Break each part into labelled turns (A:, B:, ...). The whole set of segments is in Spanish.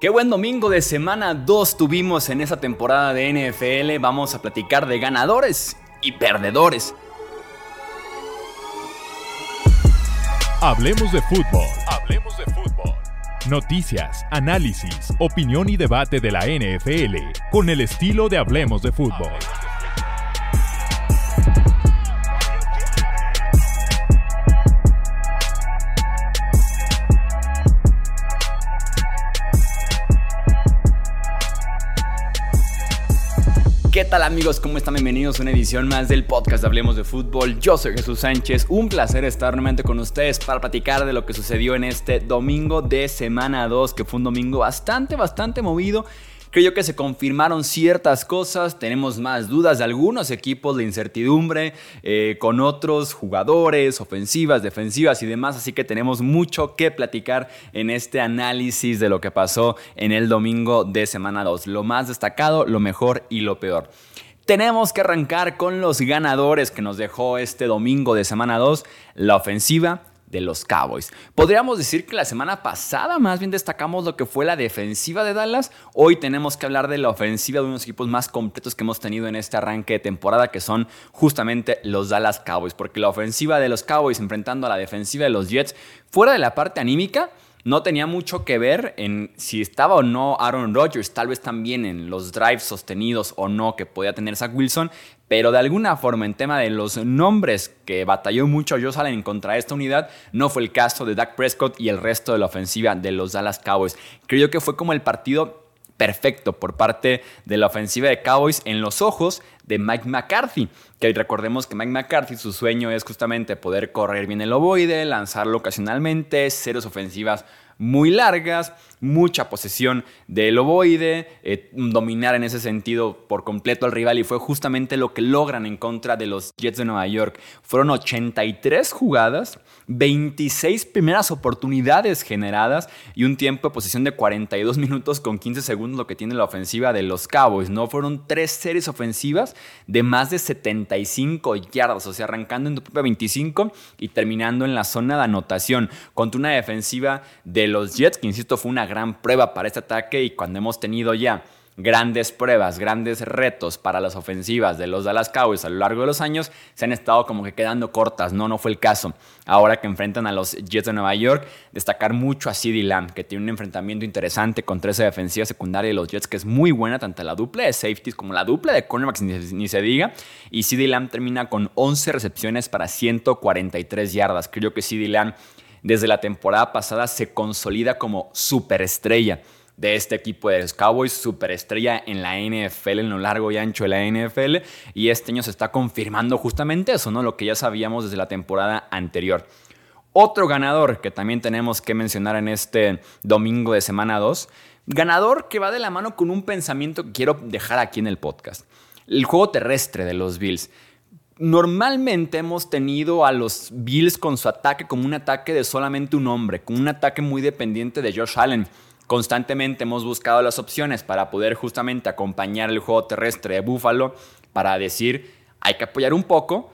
A: Qué buen domingo de semana 2 tuvimos en esa temporada de NFL. Vamos a platicar de ganadores y perdedores.
B: Hablemos de fútbol. Hablemos de fútbol. Noticias, análisis, opinión y debate de la NFL con el estilo de Hablemos de fútbol.
A: Tal amigos? ¿Cómo están? Bienvenidos a una edición más del podcast de Hablemos de Fútbol. Yo soy Jesús Sánchez. Un placer estar nuevamente con ustedes para platicar de lo que sucedió en este domingo de semana 2, que fue un domingo bastante, bastante movido Creo que se confirmaron ciertas cosas, tenemos más dudas de algunos equipos, de incertidumbre, eh, con otros jugadores, ofensivas, defensivas y demás, así que tenemos mucho que platicar en este análisis de lo que pasó en el domingo de semana 2, lo más destacado, lo mejor y lo peor. Tenemos que arrancar con los ganadores que nos dejó este domingo de semana 2, la ofensiva, de los Cowboys. Podríamos decir que la semana pasada más bien destacamos lo que fue la defensiva de Dallas. Hoy tenemos que hablar de la ofensiva de unos equipos más completos que hemos tenido en este arranque de temporada, que son justamente los Dallas Cowboys. Porque la ofensiva de los Cowboys enfrentando a la defensiva de los Jets, fuera de la parte anímica, no tenía mucho que ver en si estaba o no Aaron Rodgers, tal vez también en los drives sostenidos o no que podía tener Zach Wilson, pero de alguna forma en tema de los nombres que batalló mucho Josh Allen contra esta unidad, no fue el caso de Dak Prescott y el resto de la ofensiva de los Dallas Cowboys. Creo que fue como el partido perfecto por parte de la ofensiva de Cowboys en los ojos de Mike McCarthy. Que recordemos que Mike McCarthy, su sueño es justamente poder correr bien el ovoide, lanzarlo ocasionalmente, ceros ofensivas muy largas, mucha posesión del ovoide, eh, dominar en ese sentido por completo al rival y fue justamente lo que logran en contra de los Jets de Nueva York. Fueron 83 jugadas, 26 primeras oportunidades generadas y un tiempo de posesión de 42 minutos con 15 segundos, lo que tiene la ofensiva de los Cowboys. No fueron tres series ofensivas de más de 75 yardas, o sea, arrancando en tu propia 25 y terminando en la zona de anotación contra una defensiva de los Jets, que insisto fue una gran prueba para este ataque y cuando hemos tenido ya grandes pruebas, grandes retos para las ofensivas de los Dallas Cowboys a lo largo de los años se han estado como que quedando cortas, no, no fue el caso. Ahora que enfrentan a los Jets de Nueva York, destacar mucho a CeeDee Lamb, que tiene un enfrentamiento interesante contra esa defensiva secundaria de los Jets, que es muy buena, tanto la dupla de safeties como la dupla de cornerbacks, ni, se diga. Y CeeDee Lamb termina con 11 recepciones para 143 yardas. Creo que CeeDee Lamb desde la temporada pasada se consolida como superestrella de este equipo de los Cowboys, superestrella en la NFL, en lo largo y ancho de la NFL, y este año se está confirmando justamente eso, ¿no? Lo que ya sabíamos desde la temporada anterior. Otro ganador que también tenemos que mencionar en este domingo de semana 2, ganador que va de la mano con un pensamiento que quiero dejar aquí en el podcast. El juego terrestre de los Bills. Normalmente hemos tenido a los Bills con su ataque como un ataque de solamente un hombre, como un ataque muy dependiente de Josh Allen. Constantemente hemos buscado las opciones para poder justamente acompañar el juego terrestre de Buffalo para decir, hay que apoyar un poco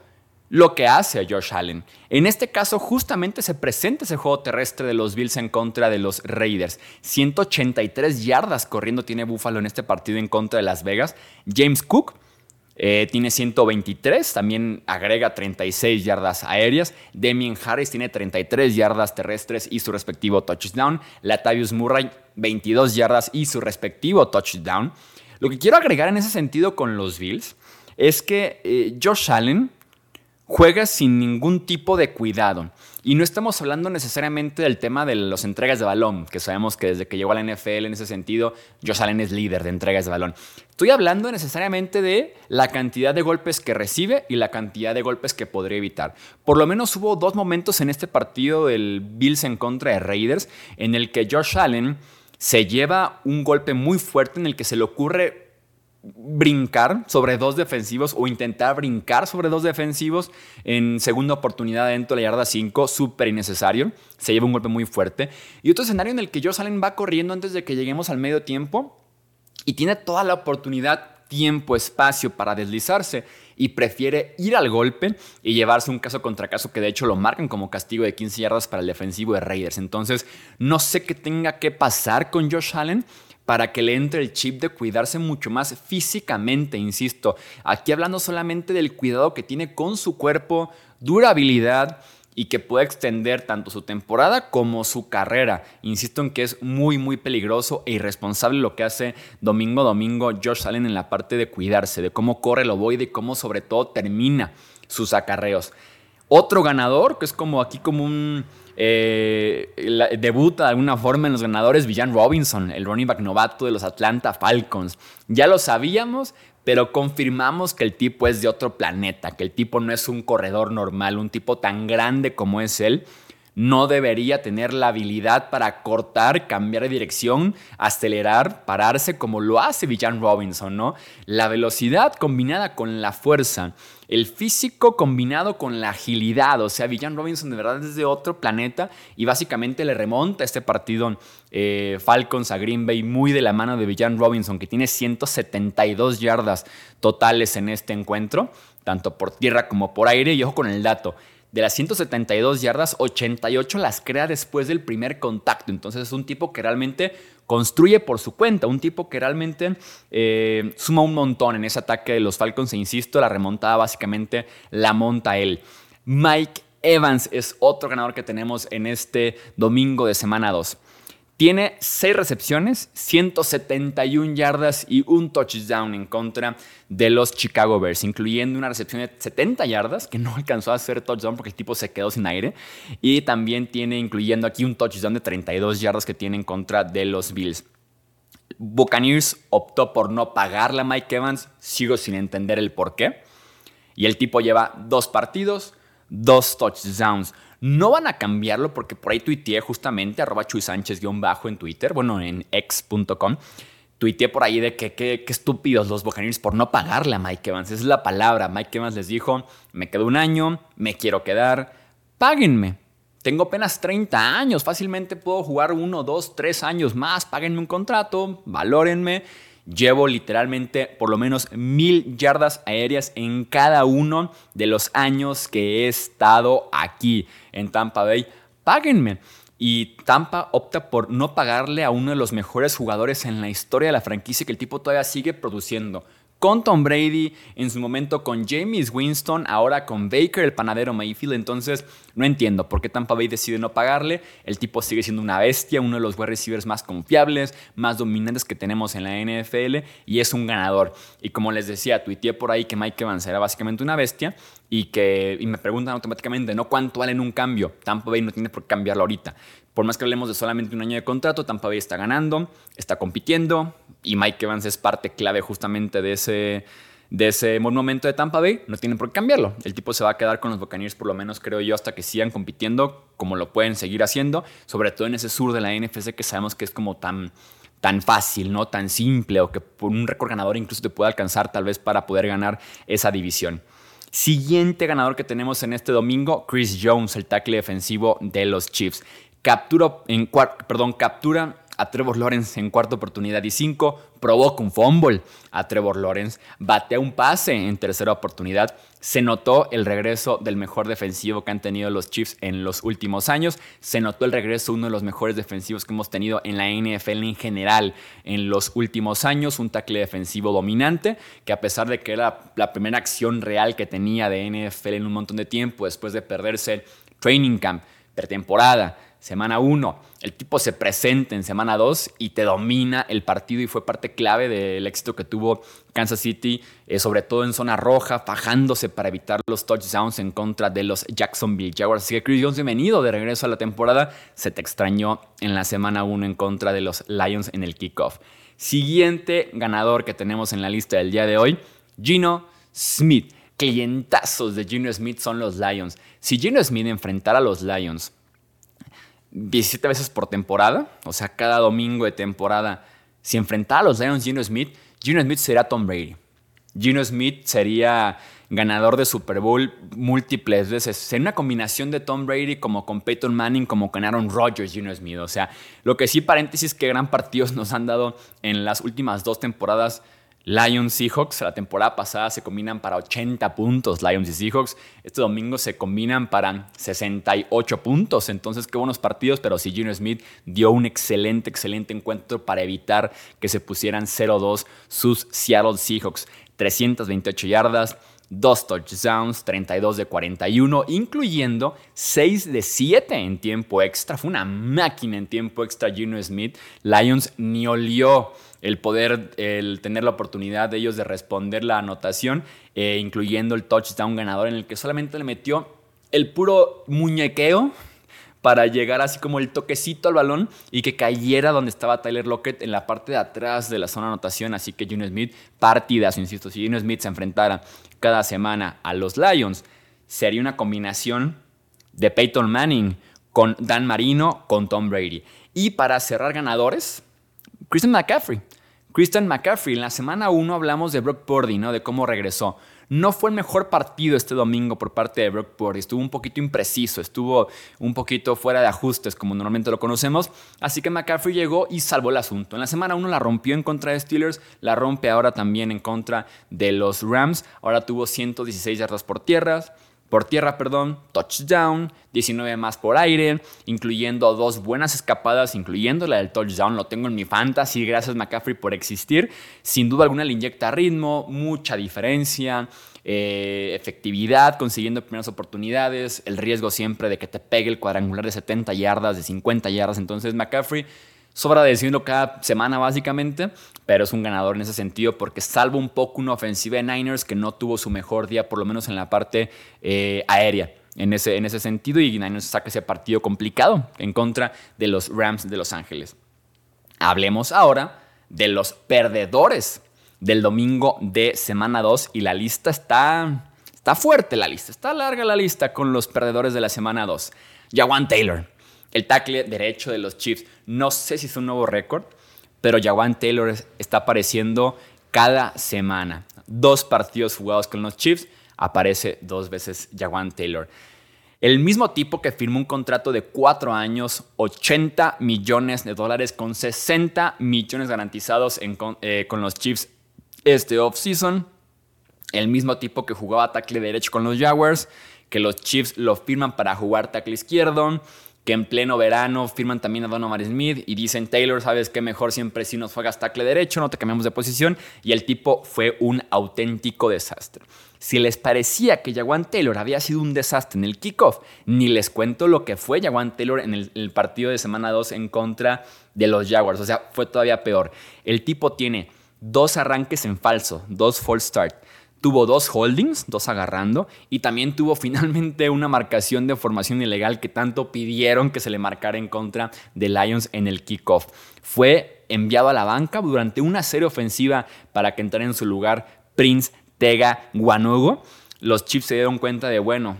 A: lo que hace Josh Allen. En este caso, justamente se presenta ese juego terrestre de los Bills en contra de los Raiders. 183 yardas corriendo tiene Buffalo en este partido en contra de Las Vegas. James Cook eh, tiene 123, también agrega 36 yardas aéreas. Damien Harris tiene 33 yardas terrestres y su respectivo touchdown. Latavius Murray, 22 yardas y su respectivo touchdown. Lo que quiero agregar en ese sentido con los Bills es que eh, Josh Allen juega sin ningún tipo de cuidado. Y no estamos hablando necesariamente del tema de las entregas de balón, que sabemos que desde que llegó a la NFL en ese sentido, Josh Allen es líder de entregas de balón. Estoy hablando necesariamente de la cantidad de golpes que recibe y la cantidad de golpes que podría evitar. Por lo menos hubo dos momentos en este partido del Bills en contra de Raiders en el que Josh Allen se lleva un golpe muy fuerte en el que se le ocurre brincar sobre dos defensivos o intentar brincar sobre dos defensivos en segunda oportunidad dentro de la yarda 5, súper innecesario. Se lleva un golpe muy fuerte. Y otro escenario en el que Josh Allen va corriendo antes de que lleguemos al medio tiempo y tiene toda la oportunidad tiempo, espacio para deslizarse y prefiere ir al golpe y llevarse un caso contra caso que de hecho lo marcan como castigo de 15 yardas para el defensivo de Raiders. Entonces, no sé qué tenga que pasar con Josh Allen para que le entre el chip de cuidarse mucho más físicamente, insisto. Aquí hablando solamente del cuidado que tiene con su cuerpo, durabilidad y que puede extender tanto su temporada como su carrera. Insisto en que es muy, muy peligroso e irresponsable lo que hace domingo domingo Josh Allen en la parte de cuidarse, de cómo corre el ovoide y cómo sobre todo termina sus acarreos. Otro ganador, que es como aquí como un eh, debuta de alguna forma en los ganadores, Villan Robinson, el running back novato de los Atlanta Falcons. Ya lo sabíamos, pero confirmamos que el tipo es de otro planeta, que el tipo no es un corredor normal, un tipo tan grande como es él no debería tener la habilidad para cortar, cambiar de dirección, acelerar, pararse como lo hace Villan Robinson, ¿no? La velocidad combinada con la fuerza, el físico combinado con la agilidad, o sea, Villan Robinson de verdad es de otro planeta y básicamente le remonta este partido eh, Falcons a Green Bay muy de la mano de Villan Robinson, que tiene 172 yardas totales en este encuentro, tanto por tierra como por aire, y ojo con el dato, de las 172 yardas, 88 las crea después del primer contacto. Entonces es un tipo que realmente construye por su cuenta, un tipo que realmente eh, suma un montón en ese ataque de los Falcons. E insisto, la remontada básicamente la monta él. Mike Evans es otro ganador que tenemos en este domingo de semana 2. Tiene 6 recepciones, 171 yardas y un touchdown en contra de los Chicago Bears, incluyendo una recepción de 70 yardas que no alcanzó a hacer touchdown porque el tipo se quedó sin aire. Y también tiene, incluyendo aquí un touchdown de 32 yardas que tiene en contra de los Bills. Buccaneers optó por no pagarle a Mike Evans, sigo sin entender el por qué. Y el tipo lleva dos partidos, dos touchdowns. No van a cambiarlo porque por ahí tuiteé justamente, arroba Chuy Sánchez-bajo en Twitter, bueno, en x.com. Tuiteé por ahí de que qué estúpidos los Buccaneers por no pagarle a Mike Evans. Esa es la palabra. Mike Evans les dijo, me quedo un año, me quiero quedar, páguenme. Tengo apenas 30 años, fácilmente puedo jugar uno, dos, tres años más, páguenme un contrato, valórenme Llevo literalmente por lo menos mil yardas aéreas en cada uno de los años que he estado aquí en Tampa Bay. Páguenme. Y Tampa opta por no pagarle a uno de los mejores jugadores en la historia de la franquicia que el tipo todavía sigue produciendo con Tom Brady, en su momento con James Winston, ahora con Baker, el panadero Mayfield. Entonces, no entiendo por qué Tampa Bay decide no pagarle. El tipo sigue siendo una bestia, uno de los wide receivers más confiables, más dominantes que tenemos en la NFL y es un ganador. Y como les decía, tuiteé por ahí que Mike Evans era básicamente una bestia y que y me preguntan automáticamente, ¿no cuánto vale un cambio? Tampa Bay no tiene por qué cambiarlo ahorita. Por más que hablemos de solamente un año de contrato, Tampa Bay está ganando, está compitiendo y Mike Evans es parte clave justamente de ese, de ese momento de Tampa Bay. No tienen por qué cambiarlo. El tipo se va a quedar con los Buccaneers por lo menos creo yo hasta que sigan compitiendo como lo pueden seguir haciendo, sobre todo en ese sur de la NFC que sabemos que es como tan tan fácil, no tan simple o que por un récord ganador incluso te puede alcanzar tal vez para poder ganar esa división. Siguiente ganador que tenemos en este domingo, Chris Jones, el tackle defensivo de los Chiefs. Captura, en perdón, captura a Trevor Lawrence en cuarta oportunidad y cinco, provoca un fumble a Trevor Lawrence, batea un pase en tercera oportunidad. Se notó el regreso del mejor defensivo que han tenido los Chiefs en los últimos años. Se notó el regreso de uno de los mejores defensivos que hemos tenido en la NFL en general en los últimos años. Un tackle defensivo dominante que a pesar de que era la primera acción real que tenía de NFL en un montón de tiempo después de perderse training camp, pretemporada, semana 1. El tipo se presenta en semana 2 y te domina el partido y fue parte clave del éxito que tuvo Kansas City, eh, sobre todo en zona roja, fajándose para evitar los touchdowns en contra de los Jacksonville Jaguars. Así que Chris Jones, bienvenido de regreso a la temporada. Se te extrañó en la semana 1 en contra de los Lions en el kickoff. Siguiente ganador que tenemos en la lista del día de hoy, Gino Smith. Clientazos de Gino Smith son los Lions. Si Gino Smith enfrentara a los Lions 17 veces por temporada, o sea, cada domingo de temporada, si enfrentara a los Lions Gino Smith, Gino Smith sería Tom Brady. Gino Smith sería ganador de Super Bowl múltiples veces. Sería una combinación de Tom Brady como con Peyton Manning, como con Aaron Rodgers, Gino Smith. O sea, lo que sí, paréntesis, que gran partidos nos han dado en las últimas dos temporadas Lions Seahawks, la temporada pasada se combinan para 80 puntos Lions y Seahawks. Este domingo se combinan para 68 puntos. Entonces, qué buenos partidos, pero si Gino Smith dio un excelente, excelente encuentro para evitar que se pusieran 0-2 sus Seattle Seahawks. 328 yardas, 2 touchdowns, 32 de 41, incluyendo 6 de 7 en tiempo extra. Fue una máquina en tiempo extra Gino Smith. Lions ni olió el poder, el tener la oportunidad de ellos de responder la anotación, eh, incluyendo el touchdown ganador en el que solamente le metió el puro muñequeo para llegar así como el toquecito al balón y que cayera donde estaba Tyler Lockett en la parte de atrás de la zona anotación. Así que Gino Smith, partidas, insisto, si Gino Smith se enfrentara cada semana a los Lions, sería una combinación de Peyton Manning con Dan Marino, con Tom Brady. Y para cerrar ganadores, Christian McCaffrey. Christian McCaffrey, en la semana 1 hablamos de Brock Purdy, ¿no? De cómo regresó. No fue el mejor partido este domingo por parte de Brock Purdy. Estuvo un poquito impreciso, estuvo un poquito fuera de ajustes, como normalmente lo conocemos. Así que McCaffrey llegó y salvó el asunto. En la semana 1 la rompió en contra de Steelers, la rompe ahora también en contra de los Rams. Ahora tuvo 116 yardas por tierras por tierra, perdón, touchdown, 19 más por aire, incluyendo dos buenas escapadas, incluyendo la del touchdown, lo tengo en mi fantasy, gracias McCaffrey por existir. Sin duda alguna le inyecta ritmo, mucha diferencia, eh, efectividad, consiguiendo primeras oportunidades, el riesgo siempre de que te pegue el cuadrangular de 70 yardas, de 50 yardas, entonces McCaffrey Sobra decirlo cada semana básicamente, pero es un ganador en ese sentido porque salvo un poco una ofensiva de Niners que no tuvo su mejor día, por lo menos en la parte eh, aérea. En ese, en ese sentido, y Niners saca ese partido complicado en contra de los Rams de Los Ángeles. Hablemos ahora de los perdedores del domingo de semana 2 y la lista está, está fuerte, la lista, está larga la lista con los perdedores de la semana 2. Jawan Taylor, el tackle derecho de los Chiefs. No sé si es un nuevo récord, pero Jawan Taylor está apareciendo cada semana. Dos partidos jugados con los Chiefs, aparece dos veces Jawan Taylor. El mismo tipo que firmó un contrato de cuatro años, 80 millones de dólares con 60 millones garantizados eh, con los Chiefs este offseason. El mismo tipo que jugaba tackle derecho con los Jaguars, que los Chiefs lo firman para jugar tackle izquierdo que en pleno verano firman también a Donovan Smith y dicen, Taylor, ¿sabes qué? Mejor siempre si nos juegas tackle derecho, no te cambiamos de posición. Y el tipo fue un auténtico desastre. Si les parecía que Jaguan Taylor había sido un desastre en el kickoff, ni les cuento lo que fue Jaguan Taylor en el, el partido de semana 2 en contra de los Jaguars. O sea, fue todavía peor. El tipo tiene dos arranques en falso, dos false start tuvo dos holdings, dos agarrando, y también tuvo finalmente una marcación de formación ilegal que tanto pidieron que se le marcara en contra de Lions en el kickoff. Fue enviado a la banca durante una serie ofensiva para que entrara en su lugar Prince Tega Guanogo. Los Chiefs se dieron cuenta de, bueno,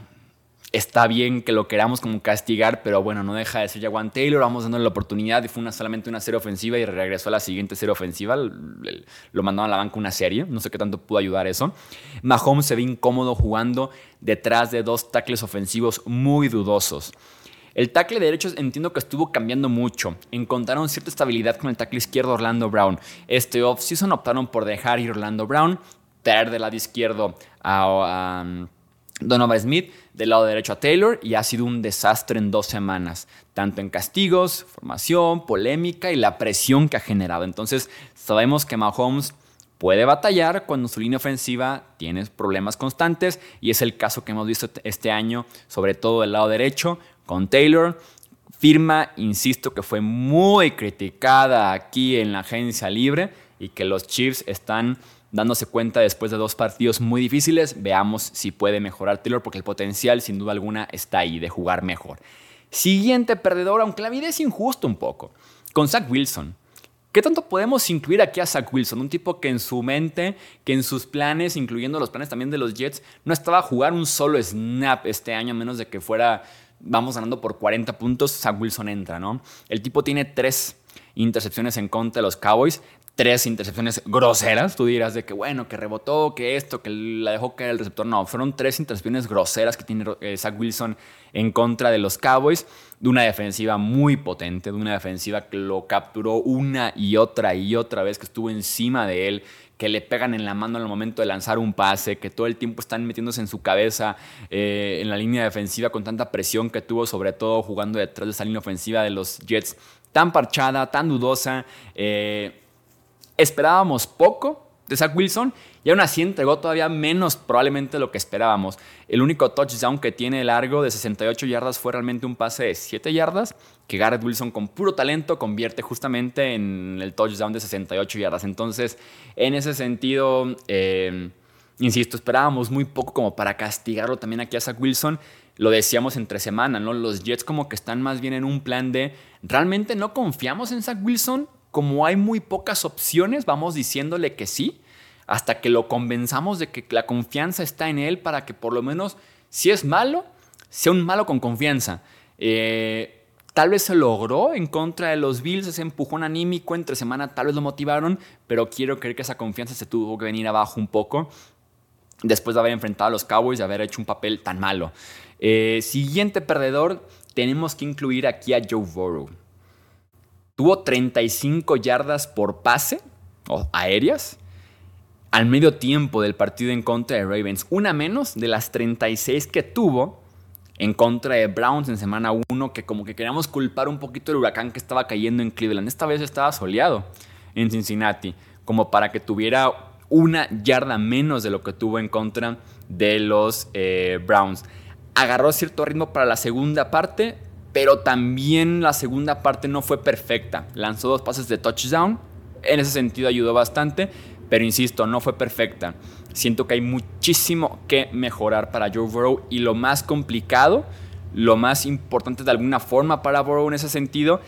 A: está bien que lo queramos como castigar, pero bueno, no deja de ser Jaguan Taylor, vamos dándole la oportunidad y fue una, solamente una serie ofensiva y regresó a la siguiente serie ofensiva, lo mandaron a la banca una serie, no sé qué tanto pudo ayudar eso. Mahomes se ve incómodo jugando detrás de dos tackles ofensivos muy dudosos. El tackle derecho entiendo que estuvo cambiando mucho. Encontraron cierta estabilidad con el tackle izquierdo Orlando Brown. Este offseason optaron por dejar ir Orlando Brown, traer del lado izquierdo a Donovan Smith del lado derecho a Taylor y ha sido un desastre en dos semanas, tanto en castigos, formación, polémica y la presión que ha generado. Entonces sabemos que Mahomes puede batallar cuando su línea ofensiva tiene problemas constantes y es el caso que hemos visto este año, sobre todo del lado derecho, con Taylor. Firma, insisto, que fue muy criticada aquí en la agencia libre y que los Chiefs están dándose cuenta después de dos partidos muy difíciles. Veamos si puede mejorar Taylor porque el potencial sin duda alguna está ahí de jugar mejor. Siguiente perdedor, aunque la vida es injusto un poco, con Zach Wilson. ¿Qué tanto podemos incluir aquí a Zach Wilson? Un tipo que en su mente, que en sus planes, incluyendo los planes también de los Jets, no estaba a jugar un solo snap este año, a menos de que fuera, vamos ganando por 40 puntos, Zach Wilson entra, ¿no? El tipo tiene tres intercepciones en contra de los Cowboys. Tres intercepciones groseras. Tú dirás de que, bueno, que rebotó, que esto, que la dejó caer el receptor. No, fueron tres intercepciones groseras que tiene eh, Zach Wilson en contra de los Cowboys. De una defensiva muy potente, de una defensiva que lo capturó una y otra y otra vez, que estuvo encima de él que le pegan en la mano el momento de lanzar un pase, que todo el tiempo están metiéndose en su cabeza eh, en la línea defensiva con tanta presión que tuvo, sobre todo jugando detrás de esa línea ofensiva de los Jets, tan parchada, tan dudosa. Eh, esperábamos poco de Zach Wilson y aún así entregó todavía menos probablemente lo que esperábamos. El único touchdown que tiene largo de 68 yardas fue realmente un pase de 7 yardas que Garrett Wilson con puro talento convierte justamente en el touchdown de 68 yardas. Entonces, en ese sentido, eh, insisto, esperábamos muy poco como para castigarlo también aquí a Zach Wilson. Lo decíamos entre semana, ¿no? Los Jets como que están más bien en un plan de, realmente no confiamos en Zach Wilson, como hay muy pocas opciones, vamos diciéndole que sí, hasta que lo convenzamos de que la confianza está en él para que por lo menos, si es malo, sea un malo con confianza. Eh, tal vez se logró en contra de los Bills, ese empujón anímico entre semana, tal vez lo motivaron, pero quiero creer que esa confianza se tuvo que venir abajo un poco después de haber enfrentado a los Cowboys y haber hecho un papel tan malo. Eh, siguiente perdedor, tenemos que incluir aquí a Joe Burrow. Tuvo 35 yardas por pase, o aéreas, al medio tiempo del partido en contra de Ravens. Una menos de las 36 que tuvo en contra de Browns en semana 1, que como que queríamos culpar un poquito el huracán que estaba cayendo en Cleveland. Esta vez estaba soleado en Cincinnati, como para que tuviera una yarda menos de lo que tuvo en contra de los eh, Browns. Agarró cierto ritmo para la segunda parte, pero también la segunda parte no fue perfecta. Lanzó dos pases de touchdown, en ese sentido ayudó bastante, pero insisto, no fue perfecta. Siento que hay muchísimo que mejorar para Joe Burrow y lo más complicado, lo más importante de alguna forma para Burrow en ese sentido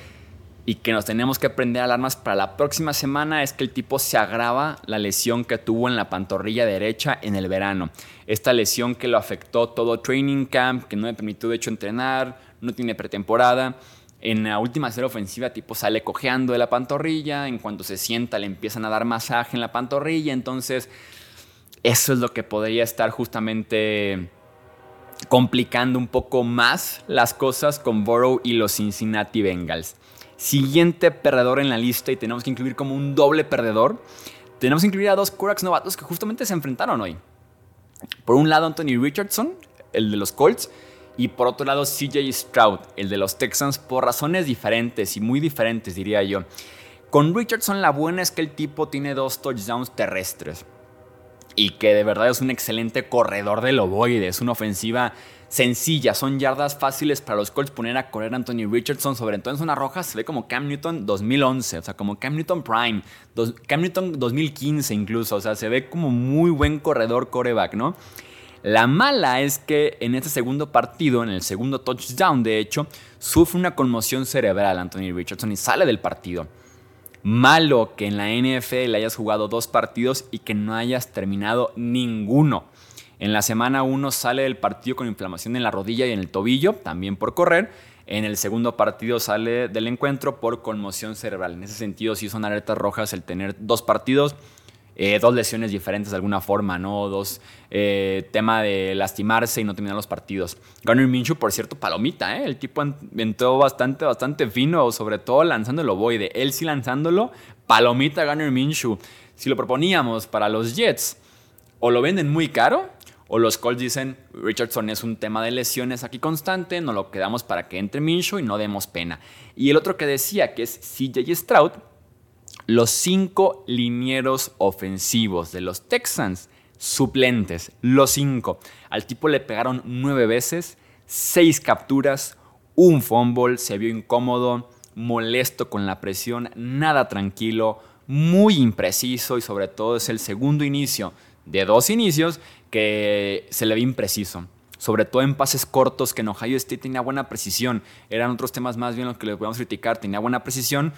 A: y que nos tenemos que prender alarmas para la próxima semana es que el tipo se agrava la lesión que tuvo en la pantorrilla derecha en el verano. Esta lesión que lo afectó todo training camp, que no le permitió de hecho entrenar, no tiene pretemporada. En la última serie ofensiva, tipo sale cojeando de la pantorrilla. En cuanto se sienta, le empiezan a dar masaje en la pantorrilla. Entonces, eso es lo que podría estar justamente complicando un poco más las cosas con Burrow y los Cincinnati Bengals. Siguiente perdedor en la lista y tenemos que incluir como un doble perdedor. Tenemos que incluir a dos quarterbacks novatos que justamente se enfrentaron hoy. Por un lado, Anthony Richardson, el de los Colts, y por otro lado, CJ Stroud, el de los Texans, por razones diferentes y muy diferentes, diría yo. Con Richardson la buena es que el tipo tiene dos touchdowns terrestres y que de verdad es un excelente corredor del ovoide, es una ofensiva sencilla, son yardas fáciles para los Colts poner a correr a Anthony Richardson, sobre todo en zona roja se ve como Cam Newton 2011, o sea, como Cam Newton Prime, Cam Newton 2015 incluso, o sea, se ve como muy buen corredor coreback, ¿no? La mala es que en este segundo partido, en el segundo touchdown de hecho, sufre una conmoción cerebral Anthony Richardson y sale del partido. Malo que en la NFL hayas jugado dos partidos y que no hayas terminado ninguno. En la semana 1 sale del partido con inflamación en la rodilla y en el tobillo, también por correr. En el segundo partido sale del encuentro por conmoción cerebral. En ese sentido, sí son alertas rojas el tener dos partidos eh, dos lesiones diferentes de alguna forma, ¿no? Dos eh, tema de lastimarse y no terminar los partidos. Garner Minshew, por cierto, palomita, ¿eh? El tipo entró bastante, bastante fino, sobre todo lanzando el ovoide. Él sí lanzándolo, palomita Garner Minshew. Si lo proponíamos para los Jets, o lo venden muy caro, o los Colts dicen, Richardson es un tema de lesiones aquí constante, no lo quedamos para que entre Minshew y no demos pena. Y el otro que decía, que es CJ Stroud, los cinco linieros ofensivos de los Texans, suplentes, los cinco. Al tipo le pegaron nueve veces, seis capturas, un fumble, se vio incómodo, molesto con la presión, nada tranquilo, muy impreciso y sobre todo es el segundo inicio de dos inicios que se le ve impreciso. Sobre todo en pases cortos, que en Ohio State tenía buena precisión. Eran otros temas más bien los que le podemos criticar. Tenía buena precisión,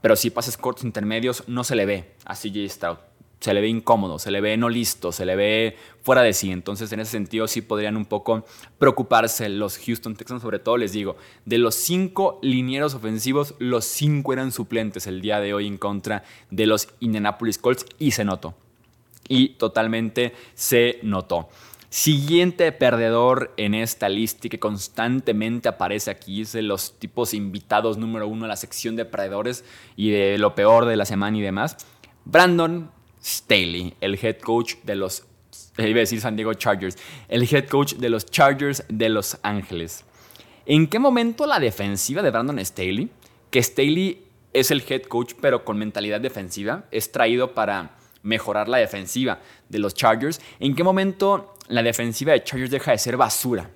A: pero si pases cortos intermedios no se le ve a CJ Stroud. se le ve incómodo, se le ve no listo, se le ve fuera de sí. Entonces, en ese sentido, sí podrían un poco preocuparse los Houston Texans, sobre todo les digo, de los cinco linieros ofensivos, los cinco eran suplentes el día de hoy en contra de los Indianapolis Colts y se notó. Y totalmente se notó. Siguiente perdedor en esta lista que constantemente aparece aquí es de los tipos invitados número uno a la sección de perdedores y de lo peor de la semana y demás. Brandon Staley, el head coach de los, iba a decir San Diego Chargers, el head coach de los Chargers de Los Ángeles. ¿En qué momento la defensiva de Brandon Staley, que Staley es el head coach pero con mentalidad defensiva, es traído para mejorar la defensiva de los Chargers, ¿en qué momento la defensiva de Chargers deja de ser basura?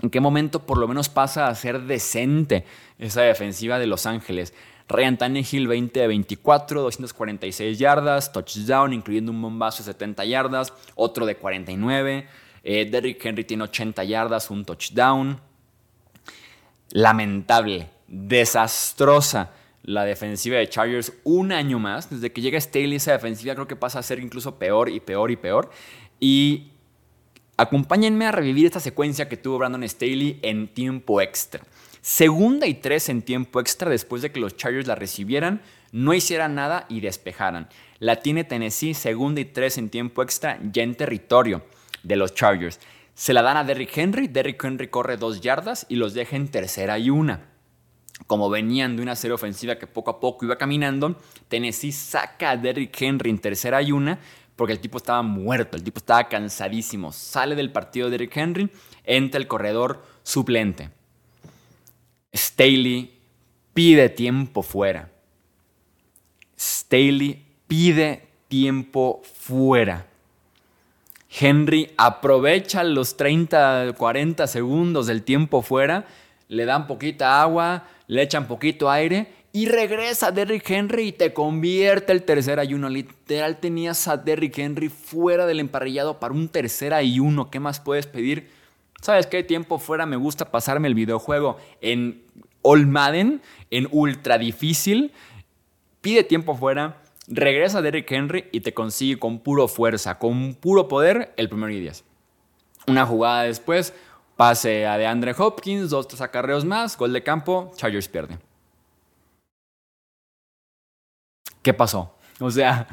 A: ¿En qué momento por lo menos pasa a ser decente esa defensiva de Los Ángeles? Ryan Tannehill 20 de 24, 246 yardas, touchdown, incluyendo un bombazo de 70 yardas, otro de 49. Eh, Derrick Henry tiene 80 yardas, un touchdown. Lamentable, desastrosa la defensiva de Chargers un año más. Desde que llega Staley, esa defensiva creo que pasa a ser incluso peor y peor y peor. Y acompáñenme a revivir esta secuencia que tuvo Brandon Staley en tiempo extra. Segunda y tres en tiempo extra después de que los Chargers la recibieran, no hicieran nada y despejaran. La tiene Tennessee, segunda y tres en tiempo extra, ya en territorio de los Chargers. Se la dan a Derrick Henry, Derrick Henry corre dos yardas y los deja en tercera y una. Como venían de una serie ofensiva que poco a poco iba caminando, Tennessee saca a Derrick Henry en tercera y una porque el tipo estaba muerto, el tipo estaba cansadísimo. Sale del partido Derrick Henry, entra el corredor suplente. Staley pide tiempo fuera. Staley pide tiempo fuera. Henry aprovecha los 30, 40 segundos del tiempo fuera, le dan poquita agua, le echan poquito aire y regresa Derrick Henry y te convierte el tercer ayuno. Literal tenías a Derrick Henry fuera del emparrillado para un tercer ayuno. ¿Qué más puedes pedir? ¿Sabes qué tiempo fuera me gusta pasarme el videojuego en All Madden, en ultra difícil? Pide tiempo fuera, regresa Derrick Henry y te consigue con puro fuerza, con puro poder el primer y 10. Una jugada después, pase a DeAndre Hopkins, dos, tres acarreos más, gol de campo, Chargers pierde. ¿Qué pasó? O sea,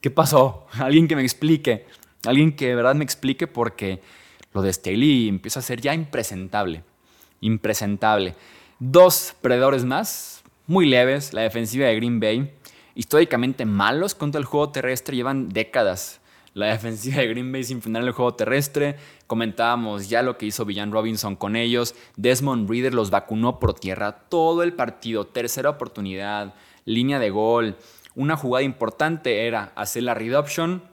A: ¿qué pasó? Alguien que me explique. Alguien que de verdad me explique porque lo de Staley empieza a ser ya impresentable. Impresentable. Dos predadores más, muy leves. La defensiva de Green Bay. Históricamente malos contra el juego terrestre. Llevan décadas la defensiva de Green Bay sin frenar el juego terrestre. Comentábamos ya lo que hizo Villan Robinson con ellos. Desmond Reader los vacunó por tierra todo el partido. Tercera oportunidad, línea de gol. Una jugada importante era hacer la read option,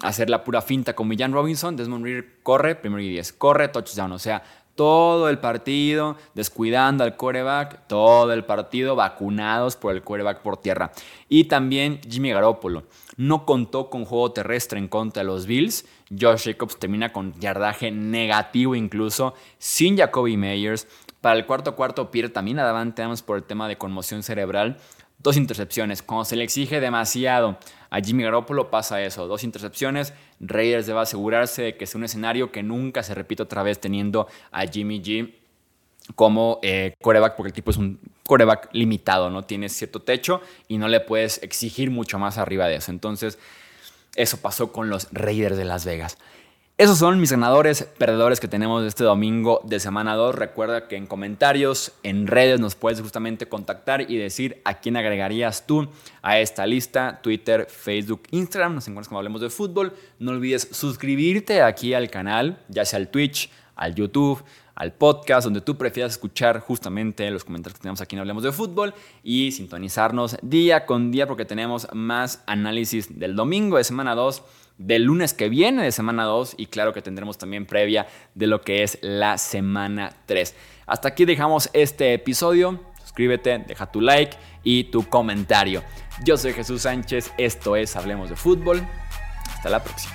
A: hacer la pura finta con Villan Robinson. Desmond Reader corre, primero y 10, corre, touchdown. O sea, todo el partido descuidando al coreback, todo el partido vacunados por el coreback por tierra. Y también Jimmy Garoppolo no contó con juego terrestre en contra de los Bills. Josh Jacobs termina con yardaje negativo incluso, sin Jacoby Meyers. Para el cuarto cuarto pierde también a Davante por el tema de conmoción cerebral. Dos intercepciones. Cuando se le exige demasiado a Jimmy Garoppolo pasa eso. Dos intercepciones. Raiders debe asegurarse de que sea un escenario que nunca se repita otra vez teniendo a Jimmy G como eh, coreback, porque el tipo es un coreback limitado, ¿no? Tiene cierto techo y no le puedes exigir mucho más arriba de eso. Entonces, eso pasó con los Raiders de Las Vegas. Esos son mis ganadores, perdedores que tenemos este domingo de semana 2. Recuerda que en comentarios, en redes nos puedes justamente contactar y decir a quién agregarías tú a esta lista. Twitter, Facebook, Instagram, nos encuentras como hablemos de fútbol. No olvides suscribirte aquí al canal, ya sea al Twitch, al YouTube, al podcast, donde tú prefieras escuchar justamente los comentarios que tenemos aquí en Hablemos de Fútbol y sintonizarnos día con día porque tenemos más análisis del domingo de semana 2, del lunes que viene de semana 2 y claro que tendremos también previa de lo que es la semana 3. Hasta aquí dejamos este episodio. Suscríbete, deja tu like y tu comentario. Yo soy Jesús Sánchez, esto es Hablemos de Fútbol. Hasta la próxima.